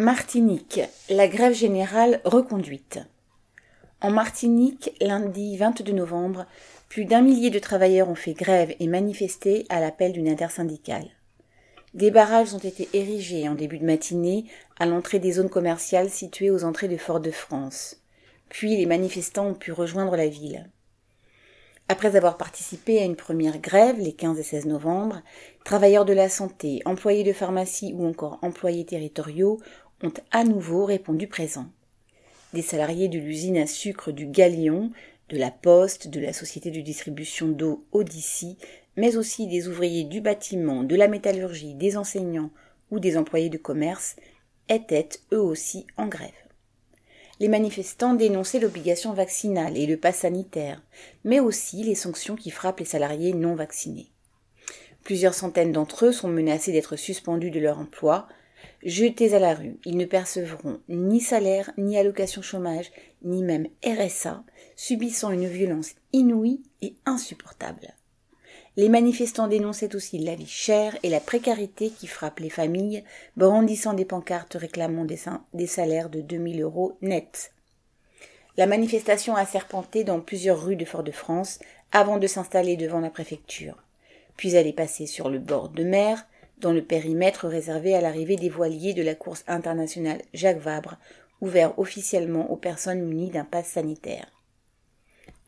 Martinique, la grève générale reconduite. En Martinique, lundi 22 novembre, plus d'un millier de travailleurs ont fait grève et manifesté à l'appel d'une intersyndicale. Des barrages ont été érigés en début de matinée à l'entrée des zones commerciales situées aux entrées de Fort-de-France. Puis les manifestants ont pu rejoindre la ville. Après avoir participé à une première grève les 15 et 16 novembre, travailleurs de la santé, employés de pharmacie ou encore employés territoriaux ont à nouveau répondu présent. Des salariés de l'usine à sucre du Galion, de la Poste, de la société de distribution d'eau Odyssey, mais aussi des ouvriers du bâtiment, de la métallurgie, des enseignants ou des employés de commerce, étaient eux aussi en grève les manifestants dénonçaient l'obligation vaccinale et le pass sanitaire, mais aussi les sanctions qui frappent les salariés non vaccinés. Plusieurs centaines d'entre eux sont menacés d'être suspendus de leur emploi, jetés à la rue. Ils ne percevront ni salaire, ni allocation chômage, ni même RSA, subissant une violence inouïe et insupportable. Les manifestants dénonçaient aussi la vie chère et la précarité qui frappe les familles, brandissant des pancartes réclamant des, salaires de 2000 euros nets. La manifestation a serpenté dans plusieurs rues de Fort-de-France avant de s'installer devant la préfecture. Puis elle est passée sur le bord de mer, dans le périmètre réservé à l'arrivée des voiliers de la course internationale Jacques Vabre, ouvert officiellement aux personnes munies d'un pass sanitaire.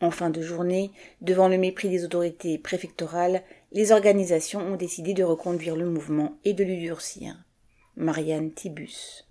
En fin de journée, devant le mépris des autorités préfectorales, les organisations ont décidé de reconduire le mouvement et de le durcir. Marianne Tibus.